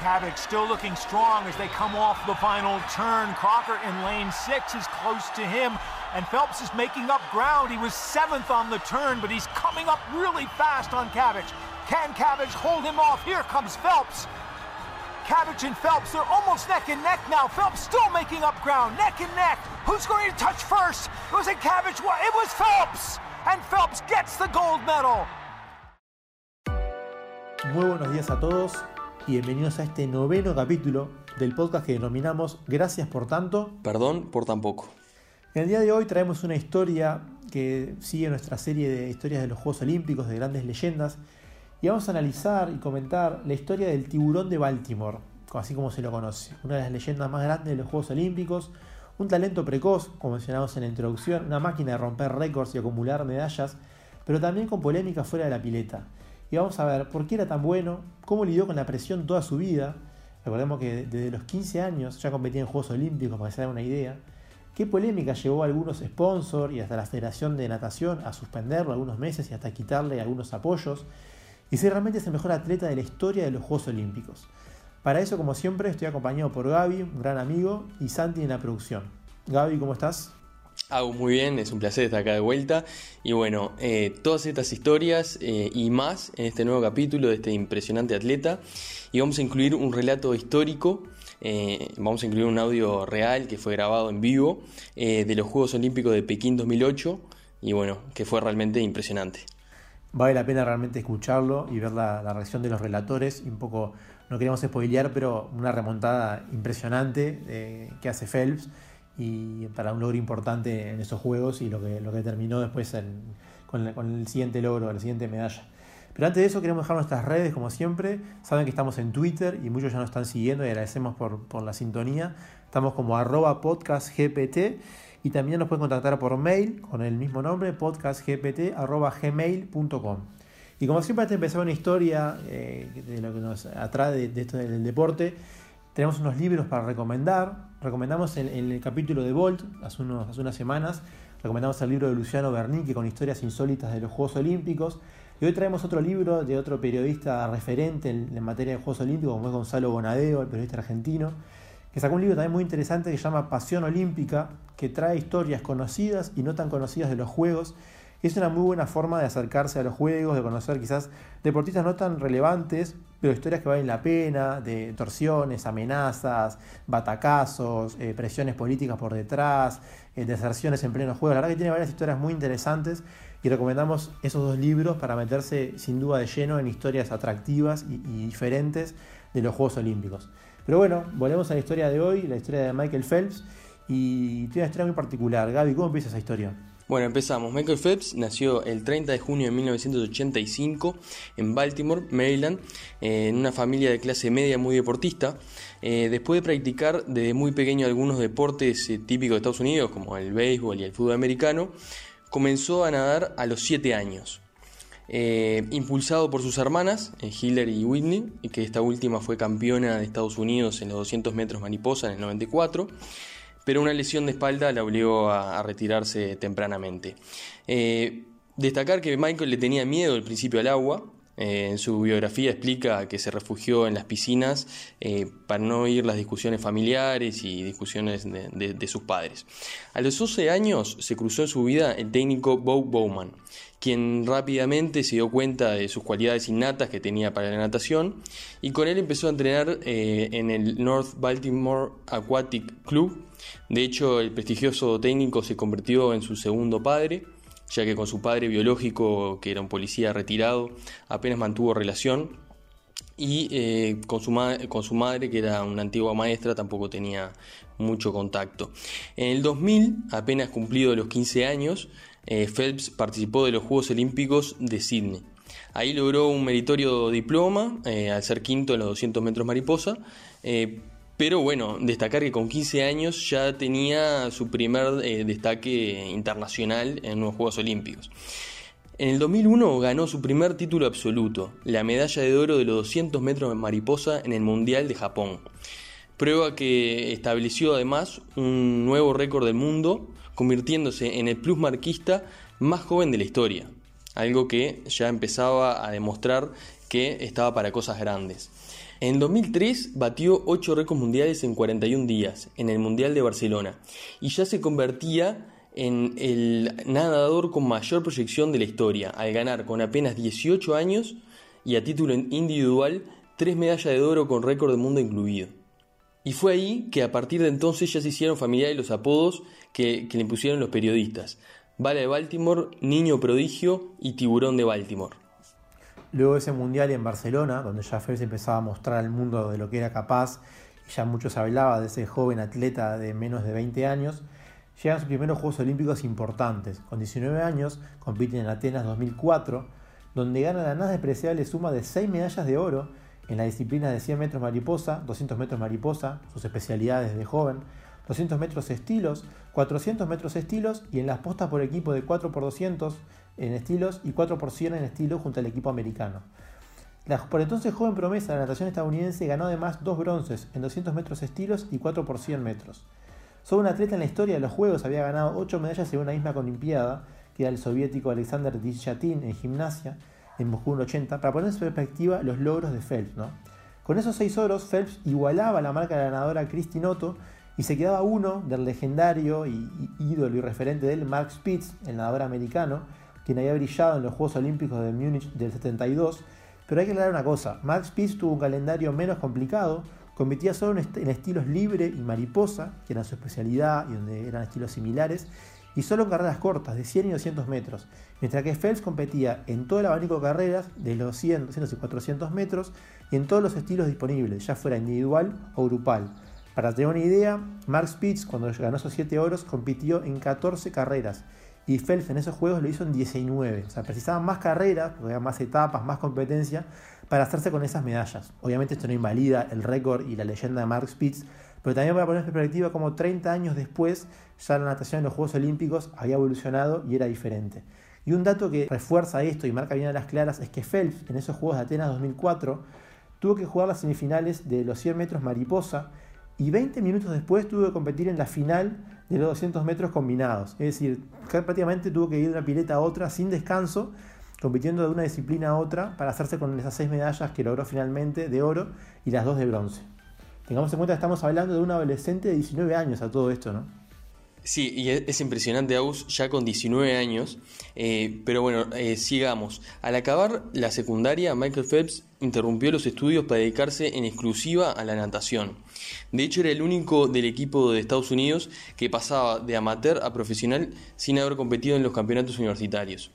Cabbage still looking strong as they come off the final turn. Crocker in lane six is close to him, and Phelps is making up ground. He was seventh on the turn, but he's coming up really fast on Cabbage. Can Cabbage hold him off? Here comes Phelps. Cabbage and Phelps, they're almost neck and neck now. Phelps still making up ground, neck and neck. Who's going to touch first? It Was it Cabbage? It was Phelps! And Phelps gets the gold medal. Muy buenos días a todos y bienvenidos a este noveno capítulo del podcast que denominamos Gracias por tanto. Perdón por tan poco. En el día de hoy traemos una historia que sigue nuestra serie de historias de los Juegos Olímpicos, de grandes leyendas, y vamos a analizar y comentar la historia del tiburón de Baltimore, así como se lo conoce, una de las leyendas más grandes de los Juegos Olímpicos, un talento precoz, como mencionamos en la introducción, una máquina de romper récords y acumular medallas, pero también con polémica fuera de la pileta y vamos a ver por qué era tan bueno, cómo lidió con la presión toda su vida. Recordemos que desde los 15 años ya competía en Juegos Olímpicos, para que se den una idea. Qué polémica llevó a algunos sponsors y hasta la Federación de Natación a suspenderlo algunos meses y hasta quitarle algunos apoyos. Y si realmente es el mejor atleta de la historia de los Juegos Olímpicos. Para eso, como siempre, estoy acompañado por Gaby, un gran amigo, y Santi en la producción. Gaby, ¿cómo estás? Hago muy bien, es un placer estar acá de vuelta. Y bueno, eh, todas estas historias eh, y más en este nuevo capítulo de este impresionante atleta. Y vamos a incluir un relato histórico, eh, vamos a incluir un audio real que fue grabado en vivo de los Juegos Olímpicos de Pekín 2008. Y bueno, que fue realmente impresionante. Vale la pena realmente escucharlo y ver la, la reacción de los relatores. Y un poco, no queremos spoilear, pero una remontada impresionante que hace Phelps y para un logro importante en esos juegos y lo que, lo que terminó después con, el siguiente logro, la siguiente medalla. Pero antes de eso queremos dejar nuestras redes como siempre. Saben que estamos en Twitter y muchos ya nos están siguiendo y agradecemos por, por la sintonía. Estamos como arroba podcastgpt y también nos pueden contactar por mail con el mismo nombre, podcastgpt.gmail.com. Y como siempre, antes de empezar una historia eh, de lo que nos atrae de, esto del deporte, tenemos unos libros para recomendar. Recomendamos en, el capítulo de Bolt, hace, hace unas semanas, recomendamos el libro de Luciano Bernique con historias insólitas de los Juegos Olímpicos. Y hoy traemos otro libro de otro periodista referente en, materia de Juegos Olímpicos, como es Gonzalo Bonadeo, el periodista argentino, que sacó un libro también muy interesante que se llama Pasión Olímpica, que trae historias conocidas y no tan conocidas de los Juegos es una muy buena forma de acercarse a los juegos, de conocer quizás deportistas no tan relevantes, pero historias que valen la pena, de torsiones, amenazas, batacazos, eh, presiones políticas por detrás, eh, deserciones en pleno juego. La verdad que tiene varias historias muy interesantes y recomendamos esos dos libros para meterse sin duda de lleno en historias atractivas y, diferentes de los Juegos Olímpicos. Pero bueno, volvemos a la historia de hoy, la historia de Michael Phelps, y tiene una historia muy particular. Gaby, ¿cómo empieza esa historia? Bueno, empezamos. Michael Phelps nació el 30 de junio de 1985 en Baltimore, Maryland, eh, en una familia de clase media muy deportista. Eh, después de practicar desde muy pequeño algunos deportes eh, típicos de Estados Unidos, como el béisbol y el fútbol americano, comenzó a nadar a los 7 años. impulsado por sus hermanas, Hillary y Whitney, que esta última fue campeona de Estados Unidos en los 200 metros mariposa en el 94, pero una lesión de espalda la obligó a, retirarse tempranamente. Eh, destacar que Michael le tenía miedo al principio al agua. Eh, en su biografía explica que se refugió en las piscinas eh, para no oír las discusiones familiares y discusiones de, sus padres. A los 12 años se cruzó en su vida el técnico Bo Bowman, quien rápidamente se dio cuenta de sus cualidades innatas que tenía para la natación y con él empezó a entrenar en el North Baltimore Aquatic Club de hecho, el prestigioso técnico se convirtió en su segundo padre, ya que con su padre biológico, que era un policía retirado, apenas mantuvo relación, y eh, con, su con, su madre, que era una antigua maestra, tampoco tenía mucho contacto. En el 2000, apenas cumplido los 15 años, eh, Phelps participó de los Juegos Olímpicos de Sydney. Ahí logró un meritorio diploma eh, al ser quinto en los 200 metros mariposa, pero bueno, destacar que con 15 años ya tenía su primer eh, destaque internacional en los Juegos Olímpicos. En el 2001 ganó su primer título absoluto, la medalla de oro de los 200 metros de mariposa en el Mundial de Japón. Prueba que estableció además un nuevo récord del mundo, convirtiéndose en el plus marquista más joven de la historia, algo que ya empezaba a demostrar que estaba para cosas grandes. En 2003 batió 8 récords mundiales en 41 días en el Mundial de Barcelona y ya se convertía en el nadador con mayor proyección de la historia, al ganar con apenas 18 años y a título individual 3 medallas de oro con récord del mundo incluido. Y fue ahí que a partir de entonces ya se hicieron familiares los apodos que, le impusieron los periodistas. Bala de Baltimore, Niño Prodigio y Tiburón de Baltimore. Luego ese mundial en Barcelona, donde ya Phelps empezaba a mostrar al mundo de lo que era capaz, y ya muchos hablaba de ese joven atleta de menos de 20 años, llegan sus primeros Juegos Olímpicos importantes. Con 19 años compiten en Atenas 2004, donde gana la nada despreciable suma de 6 medallas de oro en la disciplina de 100 metros mariposa, 200 metros mariposa, sus especialidades de joven, 200 metros estilos, 400 metros estilos y en las postas por equipo de 4x200 en estilos y 4 por 100 en estilos junto al equipo americano. La por entonces joven promesa de la natación estadounidense ganó además dos bronces en 200 metros estilos y 4 por 100 metros. Solo un atleta en la historia de los Juegos había ganado 8 medallas en una misma Olimpiada, que era el soviético Alexander Dishatin en gimnasia, en Moscú en 80, para poner en perspectiva los logros de Phelps. Con esos 6 oros, Phelps igualaba la marca de la ganadora Christine Otto y se quedaba uno del legendario y, ídolo y referente de él, Mark Spitz, el nadador americano, quien había brillado en los Juegos Olímpicos de Múnich del 72. Pero hay que aclarar una cosa, Mark Spitz tuvo un calendario menos complicado, competía solo en estilos libre y mariposa, que era su especialidad y donde eran estilos similares, y solo en carreras cortas, de 100 y 200 metros, mientras que Phelps competía en todo el abanico de carreras, de los 100, 200 y 400 metros, y en todos los estilos disponibles, ya fuera individual o grupal. Para tener una idea, Mark Spitz, cuando ganó esos 7 oros, compitió en 14 carreras, y Phelps en esos juegos lo hizo en 19. O sea, precisaban más carreras, más etapas, más competencia, para hacerse con esas medallas. Obviamente esto no invalida el récord y la leyenda de Mark Spitz, pero también voy a poner en perspectiva como 30 años después ya la natación en los Juegos Olímpicos había evolucionado y era diferente. Y un dato que refuerza esto y marca bien a las claras es que Phelps en esos Juegos de Atenas 2004 tuvo que jugar las semifinales de los 100 metros mariposa y 20 minutos después tuvo que competir en la final de los 200 metros combinados. Es decir, prácticamente tuvo que ir de una pileta a otra sin descanso compitiendo de una disciplina a otra para hacerse con esas seis medallas que logró finalmente de oro y las dos de bronce. Tengamos en cuenta que estamos hablando de un adolescente de 19 años a todo esto, ¿no? Sí, y es impresionante, Aus, ya con 19 años. Eh, pero bueno, eh, sigamos. Al acabar la secundaria, Michael Phelps interrumpió los estudios para dedicarse en exclusiva a la natación. De hecho, era el único del equipo de Estados Unidos que pasaba de amateur a profesional sin haber competido en los campeonatos universitarios.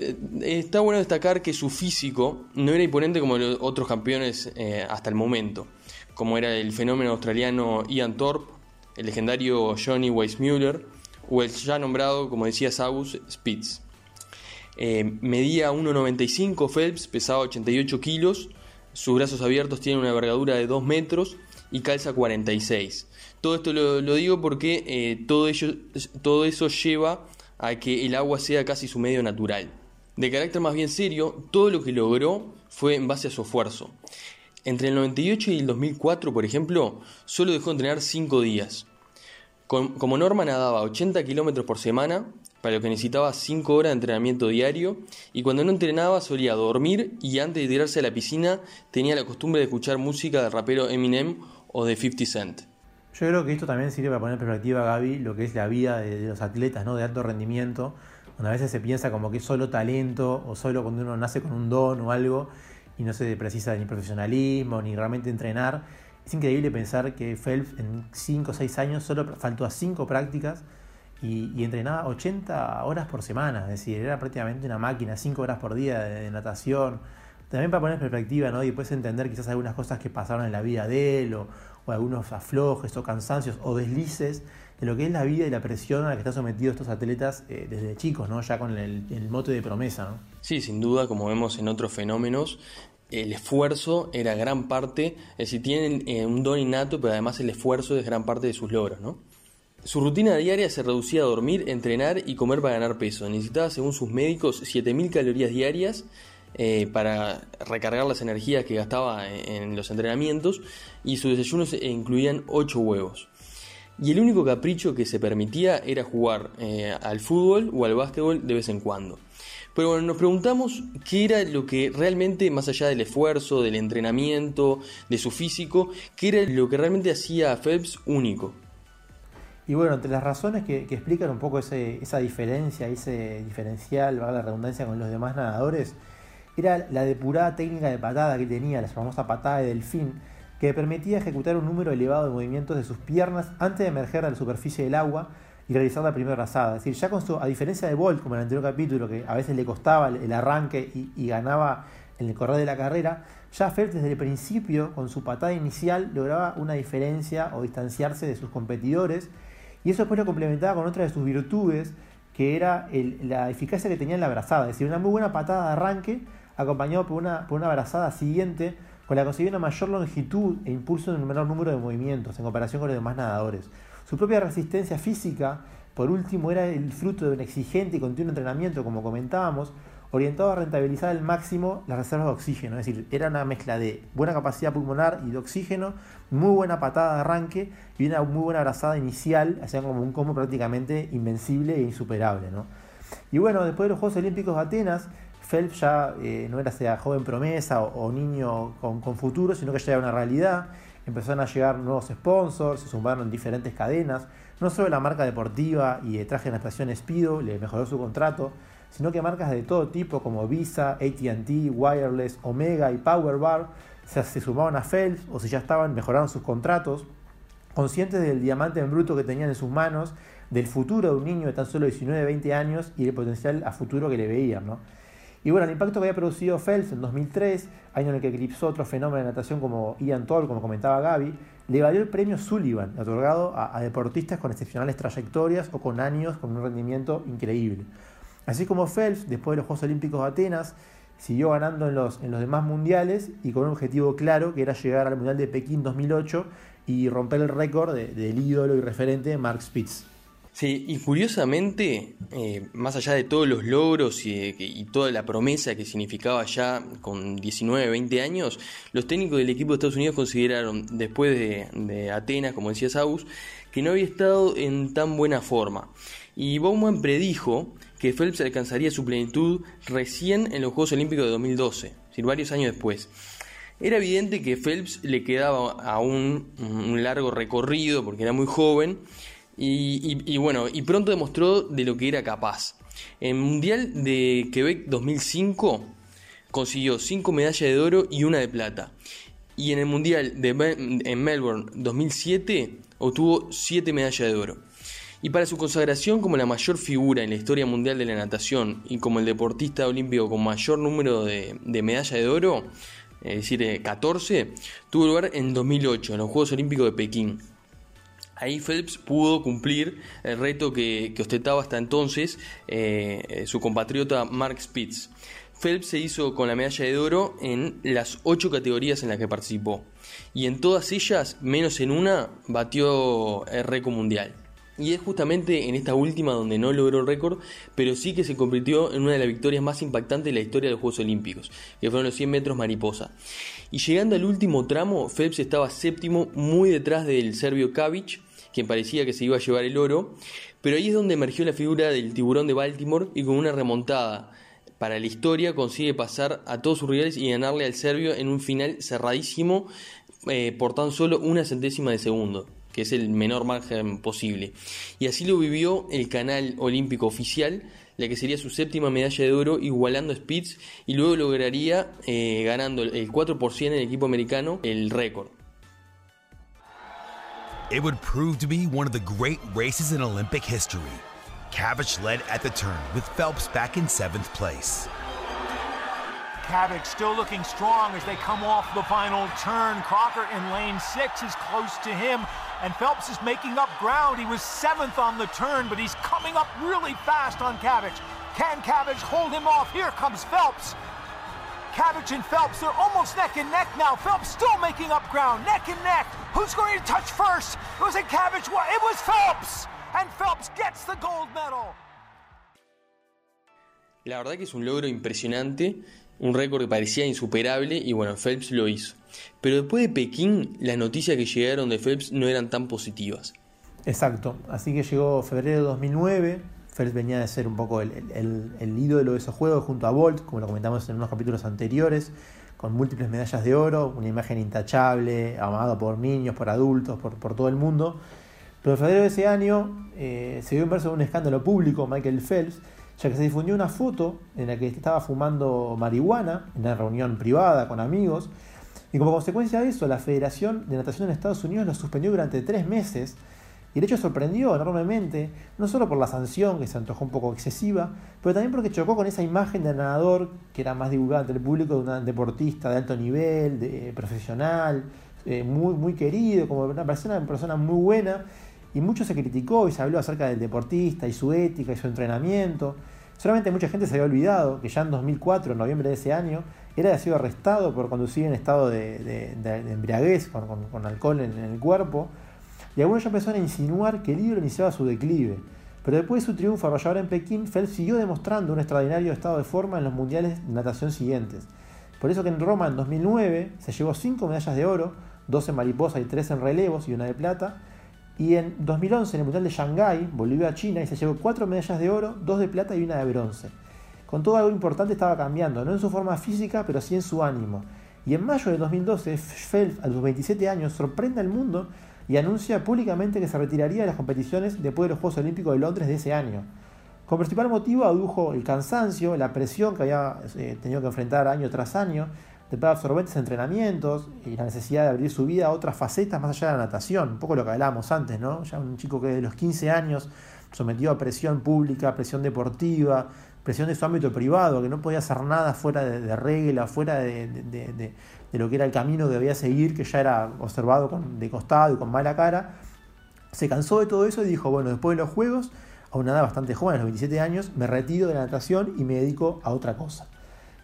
Eh, está bueno destacar que su físico no era imponente como los otros campeones eh, hasta el momento, como era el fenómeno australiano Ian Thorpe, el legendario Johnny Weissmuller o el ya nombrado, como decía Sagus, Spitz. Eh, medía 1,95 Phelps, pesaba 88 kilos, sus brazos abiertos tienen una envergadura de 2 metros y calza 46. Todo esto lo, digo porque todo, ello, todo eso lleva a que el agua sea casi su medio natural. De carácter más bien serio, todo lo que logró fue en base a su esfuerzo. Entre el 98 y el 2004, por ejemplo, solo dejó de entrenar 5 días. como norma nadaba 80 kilómetros por semana, para lo que necesitaba 5 horas de entrenamiento diario, y cuando no entrenaba solía dormir y antes de tirarse a la piscina tenía la costumbre de escuchar música del rapero Eminem o de 50 Cent. Yo creo que esto también sirve para poner en perspectiva, Gaby, lo que es la vida de, los atletas ¿no? de alto rendimiento, donde a veces se piensa como que es solo talento o solo cuando uno nace con un don o algo y no se precisa ni profesionalismo ni realmente entrenar. Es increíble pensar que Phelps en 5 o 6 años solo faltó a 5 prácticas y, entrenaba 80 horas por semana, es decir, era prácticamente una máquina, 5 horas por día de, natación. También para poner perspectiva ¿no? y después entender quizás algunas cosas que pasaron en la vida de él o, o algunos aflojes o cansancios o deslices de lo que es la vida y la presión a la que están sometidos estos atletas eh, desde chicos, ¿no? ya con el, mote de promesa. ¿no? Sí, sin duda, como vemos en otros fenómenos, el esfuerzo era gran parte, es decir, tienen eh, un don innato, pero además el esfuerzo es gran parte de sus logros. ¿no? Su rutina diaria se reducía a dormir, entrenar y comer para ganar peso. Necesitaba, según sus médicos, 7.000 calorías diarias eh, para recargar las energías que gastaba en los entrenamientos y sus desayunos incluían 8 huevos. Y el único capricho que se permitía era jugar eh, al fútbol o al básquetbol de vez en cuando. Pero bueno, nos preguntamos qué era lo que realmente, más allá del esfuerzo, del entrenamiento, de su físico, qué era lo que realmente hacía a Phelps único. Y bueno, entre las razones que, explican un poco esa diferencia, ese diferencial, la redundancia, con los demás nadadores, era la depurada técnica de patada que tenía, la famosa patada de delfín, que permitía ejecutar un número elevado de movimientos de sus piernas antes de emerger a la superficie del agua y realizar la primera brazada. Es decir, ya con su, a diferencia de Bolt, como en el anterior capítulo, que a veces le costaba el, arranque y, ganaba en el correr de la carrera, ya Phelps desde el principio, con su patada inicial, lograba una diferencia o distanciarse de sus competidores, y eso después lo complementaba con otra de sus virtudes, que era la eficacia que tenía en la brazada, es decir, una muy buena patada de arranque, acompañado por una, por una siguiente, con la que conseguía una mayor longitud e impulso en un menor número de movimientos en comparación con los demás nadadores. Su propia resistencia física, por último, era el fruto de un exigente y continuo entrenamiento, como comentábamos, orientado a rentabilizar al máximo las reservas de oxígeno. Es decir, era una mezcla de buena capacidad pulmonar y de oxígeno, muy buena patada de arranque y una muy buena abrazada inicial, hacían como un combo prácticamente invencible e insuperable. Y bueno, después de los Juegos Olímpicos de Atenas, Phelps ya eh, no era sea joven promesa o, niño con, con, futuro, sino que ya era una realidad empezaron a llegar nuevos sponsors, se sumaron diferentes cadenas, no solo la marca deportiva y de traje de natación Speedo le mejoró su contrato, sino que marcas de todo tipo como Visa, ATT, Wireless, Omega y Powerbar se, sumaban a Phelps o si ya estaban, mejoraron sus contratos, conscientes del diamante en bruto que tenían en sus manos, del futuro de un niño de tan solo 19-20 años y del potencial a futuro que le veían. ¿no? Y bueno, el impacto que había producido Phelps en 2003, año en el que eclipsó otro fenómeno de natación como Ian Toll, como comentaba Gaby, le valió el premio Sullivan, otorgado a, deportistas con excepcionales trayectorias o con años con un rendimiento increíble. Así como Phelps, después de los Juegos Olímpicos de Atenas, siguió ganando en los, demás mundiales y con un objetivo claro que era llegar al Mundial de Pekín 2008 y romper el récord del ídolo y referente Mark Spitz. Sí, y curiosamente, eh, más allá de todos los logros y, toda la promesa que significaba ya con 19, 20 años, los técnicos del equipo de Estados Unidos consideraron, después de, Atenas, como decía Saus, que no había estado en tan buena forma. Y Bowman predijo que Phelps alcanzaría su plenitud recién en los Juegos Olímpicos de 2012, es decir, varios años después. Era evidente que Phelps le quedaba aún un largo recorrido porque era muy joven y, bueno, y pronto demostró de lo que era capaz. En Mundial de Quebec 2005 consiguió 5 medallas de oro y una de plata. Y en el Mundial de en Melbourne 2007 obtuvo 7 medallas de oro. Y para su consagración como la mayor figura en la historia mundial de la natación y como el deportista olímpico con mayor número de, de medallas de oro, es decir, 14, tuvo lugar en 2008 en los Juegos Olímpicos de Pekín. Ahí Phelps pudo cumplir el reto que, ostentaba hasta entonces eh, su compatriota Mark Spitz. Phelps se hizo con la medalla de oro en las ocho categorías en las que participó. Y en todas ellas, menos en una, batió el récord mundial. Y es justamente en esta última donde no logró el récord, pero sí que se convirtió en una de las victorias más impactantes de la historia de los Juegos Olímpicos, que fueron los 100 metros mariposa. Y llegando al último tramo, Phelps estaba séptimo, muy detrás del serbio Kavic, quien parecía que se iba a llevar el oro, pero ahí es donde emergió la figura del tiburón de Baltimore y con una remontada para la historia consigue pasar a todos sus rivales y ganarle al serbio en un final cerradísimo eh, por tan solo una centésima de segundo que es el menor margen posible. Y así lo vivió el canal olímpico oficial, la que sería su séptima medalla de oro, igualando a Spitz, y luego lograría, eh, ganando el 4% en el equipo americano, el récord. It would prove to be one of the great races in Olympic history. Cavic led at the turn with Phelps back in seventh place. Cavic still looking strong as they come off the final turn. Crocker in lane six is close to him, and Phelps is making up ground. He was seventh on the turn, but he's coming up really fast on Cavic. Can Cavic hold him off? Here comes Phelps. Cabbage and Phelps, they're almost neck and neck now. Phelps still making up ground, neck and neck. Who's going to touch first? It was a Cabbage. It was Phelps. And Phelps gets the gold medal. La verdad que es un logro impresionante, un récord que parecía insuperable y bueno, Phelps lo hizo. Pero después de Pekín, las noticias que llegaron de Phelps no eran tan positivas. Exacto, así que llegó febrero de 2009, Phelps venía de ser un poco el, el, ídolo de esos juegos junto a Bolt, como lo comentamos en unos capítulos anteriores, con múltiples medallas de oro, una imagen intachable, amado por niños, por adultos, por, por todo el mundo. Pero en febrero de ese año eh, se vio inmerso en un escándalo público, Michael Phelps, ya que se difundió una foto en la que estaba fumando marihuana en una reunión privada con amigos, y como consecuencia de eso, la Federación de Natación en Estados Unidos lo suspendió durante tres meses, y el hecho sorprendió enormemente, no solo por la sanción, que se antojó un poco excesiva, pero también porque chocó con esa imagen del nadador que era más divulgada entre el público de un deportista de alto nivel, de, profesional, eh, muy, muy querido, como una persona, una persona muy buena, y mucho se criticó y se habló acerca del deportista y su ética y su entrenamiento. Solamente mucha gente se había olvidado que ya en 2004, en noviembre de ese año, era había sido arrestado por conducir en estado de, embriaguez, con, alcohol en, el cuerpo, y algunos ya empezaron a insinuar que el libro iniciaba su declive. Pero después de su triunfo arrollador en Pekín, Phelps siguió demostrando un extraordinario estado de forma en los mundiales de natación siguientes. Por eso que en Roma en 2009 se llevó 5 medallas de oro, 2 en mariposa y 3 en relevos y una de plata, y en 2011, en el Mundial de Shanghái, volvió a China y se llevó cuatro medallas de oro, dos de plata y una de bronce. Con todo algo importante estaba cambiando, no en su forma física, pero sí en su ánimo. Y en mayo de 2012, Phelps, a los 27 años, sorprende al mundo y anuncia públicamente que se retiraría de las competiciones después de los Juegos Olímpicos de Londres de ese año. Con principal motivo adujo el cansancio, la presión que había eh, tenido que enfrentar año tras año, de absorbentes entrenamientos y la necesidad de abrir su vida a otras facetas más allá de la natación, un poco lo que hablábamos antes, ¿no? Ya un chico que de los 15 años sometido a presión pública, presión deportiva, presión de su ámbito privado, que no podía hacer nada fuera de, regla, fuera de, lo que era el camino que debía seguir, que ya era observado con, de costado y con mala cara, se cansó de todo eso y dijo, bueno, después de los Juegos, a una edad bastante joven, a los 27 años, me retiro de la natación y me dedico a otra cosa.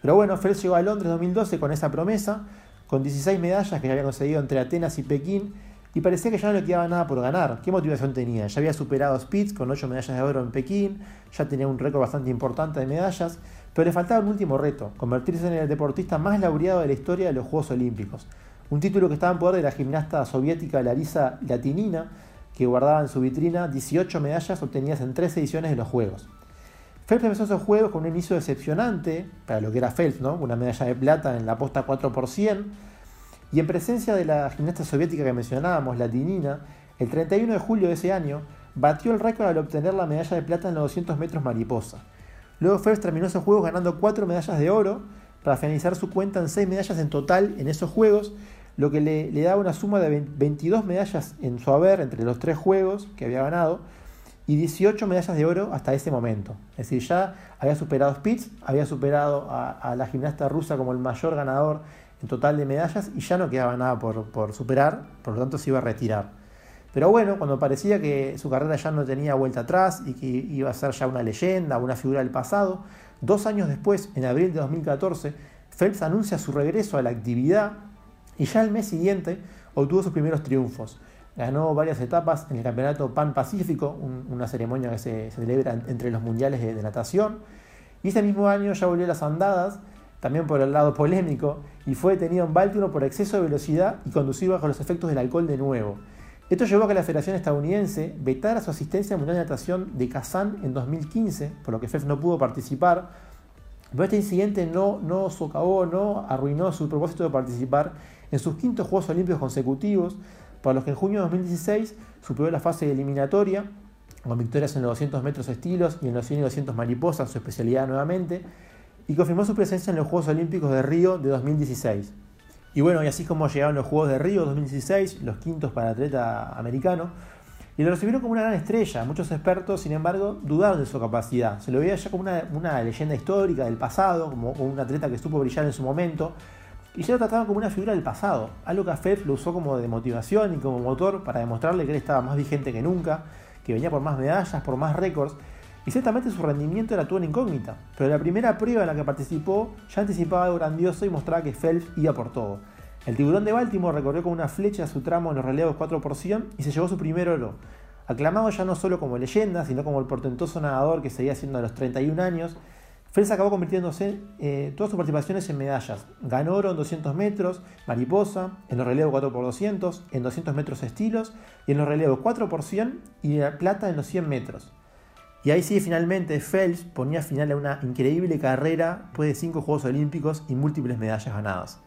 Pero bueno, Phelps llegó a Londres 2012 con esa promesa, con 16 medallas que ya había conseguido entre Atenas y Pekín, y parecía que ya no le quedaba nada por ganar. ¿Qué motivación tenía? Ya había superado a Spitz con 8 medallas de oro en Pekín, ya tenía un récord bastante importante de medallas, pero le faltaba un último reto, convertirse en el deportista más laureado de la historia de los Juegos Olímpicos. Un título que estaba en poder de la gimnasta soviética Larisa Latinina, que guardaba en su vitrina 18 medallas obtenidas en tres ediciones de los Juegos. Phelps empezó esos juegos con un inicio decepcionante, para lo que era Phelps, ¿no? una medalla de plata en la posta 4 por 100, y en presencia de la gimnasta soviética que mencionábamos, la Tinina, el 31 de julio de ese año, batió el récord al obtener la medalla de plata en los 200 metros mariposa. Luego Phelps terminó esos juegos ganando 4 medallas de oro, para finalizar su cuenta en 6 medallas en total en esos juegos, lo que le, le daba una suma de 22 medallas en su haber entre los tres juegos que había ganado, y 18 medallas de oro hasta ese momento. Es decir, ya había superado Spitz, había superado a, la gimnasta rusa como el mayor ganador en total de medallas y ya no quedaba nada por, superar, por lo tanto se iba a retirar. Pero bueno, cuando parecía que su carrera ya no tenía vuelta atrás y que iba a ser ya una leyenda, una figura del pasado, dos años después, en abril de 2014, Phelps anuncia su regreso a la actividad y ya el mes siguiente obtuvo sus primeros triunfos. Ganó varias etapas en el Campeonato Pan Pacífico, una ceremonia que se, celebra entre los mundiales de, natación. Y ese mismo año ya volvió a las andadas, también por el lado polémico, y fue detenido en Baltimore por exceso de velocidad y conducido bajo los efectos del alcohol de nuevo. Esto llevó a que la Federación Estadounidense vetara su asistencia al Mundial de Natación de Kazán en 2015, por lo que FEF no pudo participar. Pero este incidente no, no socavó, no arruinó su propósito de participar en sus quintos Juegos Olímpicos consecutivos, para los que en junio de 2016 superó la fase eliminatoria, con victorias en los 200 metros estilos y en los 100 y 200 mariposas, su especialidad nuevamente, y confirmó su presencia en los Juegos Olímpicos de Río de 2016. Y bueno, y así como llegaron los Juegos de Río 2016, los quintos para atleta americano, y lo recibieron como una gran estrella. Muchos expertos, sin embargo, dudaron de su capacidad. Se lo veía ya como una, una leyenda histórica del pasado, como un atleta que supo brillar en su momento, y ya lo trataban como una figura del pasado, algo que a Fed lo usó como de motivación y como motor para demostrarle que él estaba más vigente que nunca, que venía por más medallas, por más récords, y ciertamente su rendimiento era todo en incógnita, pero la primera prueba en la que participó ya anticipaba algo grandioso y mostraba que Phelps iba por todo. El tiburón de Baltimore recorrió con una flecha su tramo en los relevos 4 por 100 y se llevó su primer oro. Aclamado ya no solo como leyenda, sino como el portentoso nadador que seguía siendo a los 31 años, Phelps acabó convirtiéndose eh, todas sus participaciones en medallas. Ganó oro en 200 metros, mariposa, en los relevos 4x200, en 200 metros estilos y en los relevos 4 por 100 y plata en los 100 metros. Y ahí sí, finalmente, Phelps ponía final a una increíble carrera después de cinco Juegos Olímpicos y múltiples medallas ganadas.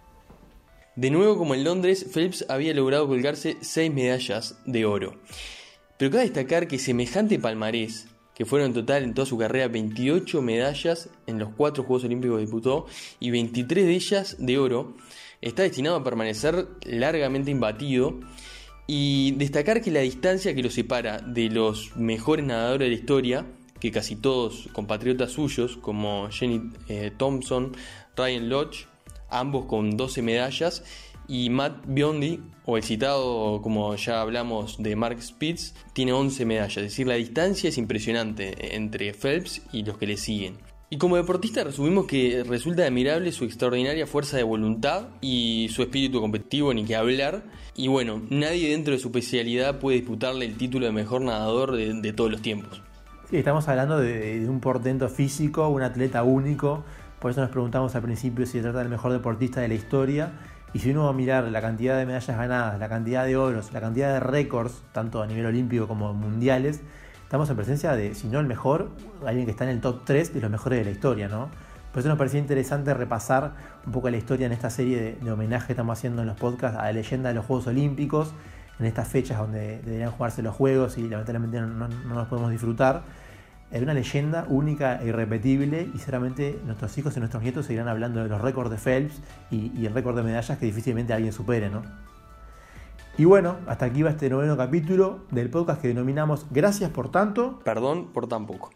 De nuevo, como en Londres, Phelps había logrado colgarse seis medallas de oro. Pero cabe destacar que semejante palmarés, que fueron en total en toda su carrera 28 medallas en los cuatro Juegos Olímpicos que disputó y 23 de ellas de oro, está destinado a permanecer largamente imbatido. Y destacar que la distancia que lo separa de los mejores nadadores de la historia, que casi todos compatriotas suyos, como Jenny eh, Thompson, Ryan Lodge, ambos con 12 medallas, y Matt Biondi, o el citado, como ya hablamos, de Mark Spitz, tiene 11 medallas. Es decir, la distancia es impresionante entre Phelps y los que le siguen. Y como deportista resumimos que resulta admirable su extraordinaria fuerza de voluntad y su espíritu competitivo, ni que hablar. Y bueno, nadie dentro de su especialidad puede disputarle el título de mejor nadador de, todos los tiempos. Sí, estamos hablando de, un portento físico, un atleta único. Por eso nos preguntamos al principio si se trata del mejor deportista de la historia. Y si uno va a mirar la cantidad de medallas ganadas, la cantidad de oros, la cantidad de récords, tanto a nivel olímpico como mundiales, estamos en presencia de, si no el mejor, alguien que está en el top 3 de los mejores de la historia, ¿no? Por eso nos parecía interesante repasar un poco la historia en esta serie de, homenaje que estamos haciendo en los podcasts a la leyenda de los Juegos Olímpicos, en estas fechas donde deberían jugarse los Juegos y lamentablemente no, no, los podemos disfrutar. Es una leyenda única e irrepetible y seguramente nuestros hijos y nuestros nietos seguirán hablando de los récords de Phelps y, y el récord de medallas que difícilmente alguien supere, ¿no? Y bueno, hasta aquí va este noveno capítulo del podcast que denominamos Gracias por tanto. Perdón por tan poco.